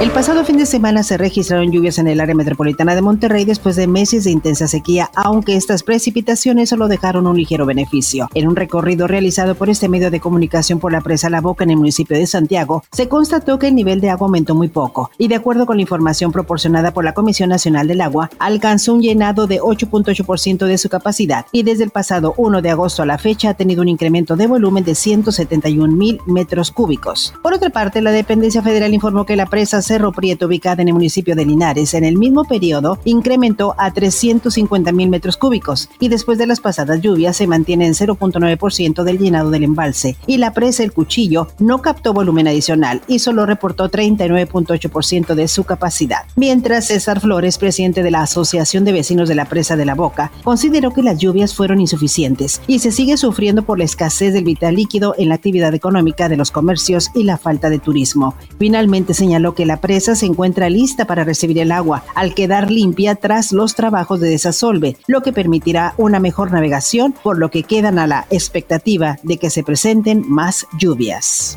El pasado fin de semana se registraron lluvias en el área metropolitana de Monterrey después de meses de intensa sequía, aunque estas precipitaciones solo dejaron un ligero beneficio. En un recorrido realizado por este medio de comunicación por la presa La Boca en el municipio de Santiago, se constató que el nivel de agua aumentó muy poco y de acuerdo con la información proporcionada por la Comisión Nacional del Agua, alcanzó un llenado de 8.8% de su capacidad y desde el pasado 1 de agosto a la fecha ha tenido un incremento de volumen de 171 mil metros cúbicos. Por otra parte, la dependencia federal informó que la presa Cerro Prieto, ubicada en el municipio de Linares, en el mismo periodo incrementó a 350 mil metros cúbicos y después de las pasadas lluvias se mantiene en 0.9% del llenado del embalse y la presa El Cuchillo no captó volumen adicional y solo reportó 39.8% de su capacidad. Mientras César Flores, presidente de la Asociación de Vecinos de la Presa de la Boca, consideró que las lluvias fueron insuficientes y se sigue sufriendo por la escasez del vital líquido en la actividad económica de los comercios y la falta de turismo. Finalmente señaló que la presa se encuentra lista para recibir el agua al quedar limpia tras los trabajos de desasolve, lo que permitirá una mejor navegación, por lo que quedan a la expectativa de que se presenten más lluvias.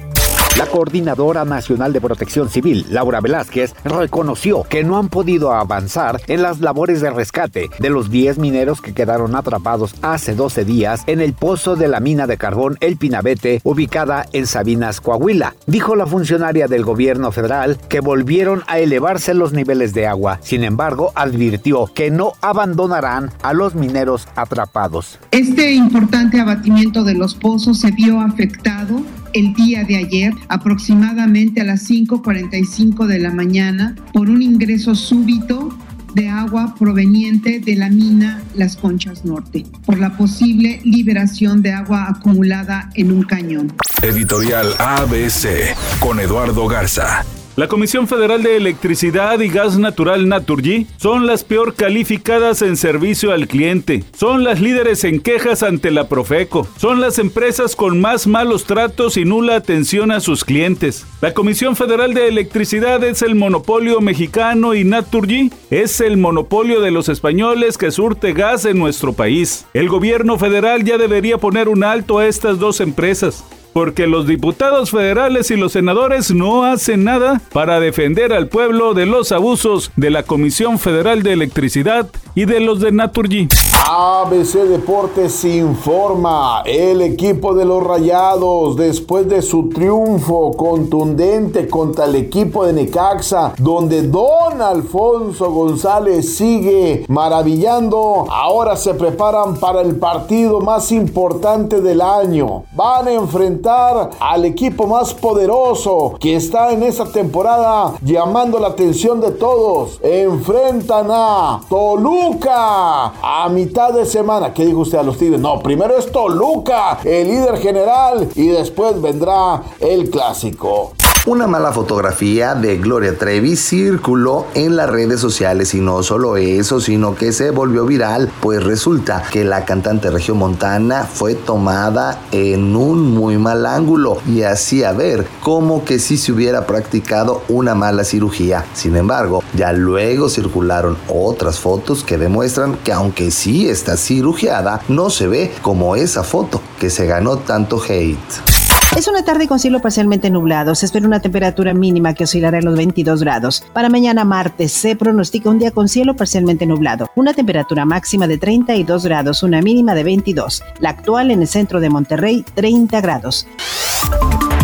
La Coordinadora Nacional de Protección Civil, Laura Velázquez, reconoció que no han podido avanzar en las labores de rescate de los 10 mineros que quedaron atrapados hace 12 días en el pozo de la mina de carbón El Pinabete, ubicada en Sabinas, Coahuila. Dijo la funcionaria del gobierno federal que volvieron a elevarse los niveles de agua. Sin embargo, advirtió que no abandonarán a los mineros atrapados. Este importante abatimiento de los pozos se vio afectado el día de ayer, aproximadamente a las 5.45 de la mañana, por un ingreso súbito de agua proveniente de la mina Las Conchas Norte, por la posible liberación de agua acumulada en un cañón. Editorial ABC con Eduardo Garza. La Comisión Federal de Electricidad y Gas Natural Naturgy son las peor calificadas en servicio al cliente, son las líderes en quejas ante la Profeco, son las empresas con más malos tratos y nula atención a sus clientes. La Comisión Federal de Electricidad es el monopolio mexicano y Naturgy es el monopolio de los españoles que surte gas en nuestro país. El gobierno federal ya debería poner un alto a estas dos empresas porque los diputados federales y los senadores no hacen nada para defender al pueblo de los abusos de la Comisión Federal de Electricidad y de los de Naturgy. ABC Deportes informa, el equipo de los Rayados, después de su triunfo contundente contra el equipo de Necaxa, donde Don Alfonso González sigue maravillando, ahora se preparan para el partido más importante del año. Van a enfrentar al equipo más poderoso que está en esta temporada llamando la atención de todos. Enfrentan a Toluca a mitad de semana. ¿Qué dijo usted a los Tigres? No, primero es Toluca, el líder general, y después vendrá el clásico. Una mala fotografía de Gloria Trevi circuló en las redes sociales y no solo eso, sino que se volvió viral, pues resulta que la cantante regiomontana fue tomada en un muy mal ángulo y hacía ver como que si se hubiera practicado una mala cirugía. Sin embargo, ya luego circularon otras fotos que demuestran que aunque sí está cirugiada, no se ve como esa foto que se ganó tanto hate. Es una tarde con cielo parcialmente nublado. Se espera una temperatura mínima que oscilará en los 22 grados. Para mañana martes se pronostica un día con cielo parcialmente nublado. Una temperatura máxima de 32 grados, una mínima de 22. La actual en el centro de Monterrey, 30 grados.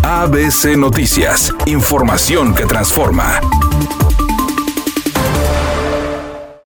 ABC Noticias. Información que transforma.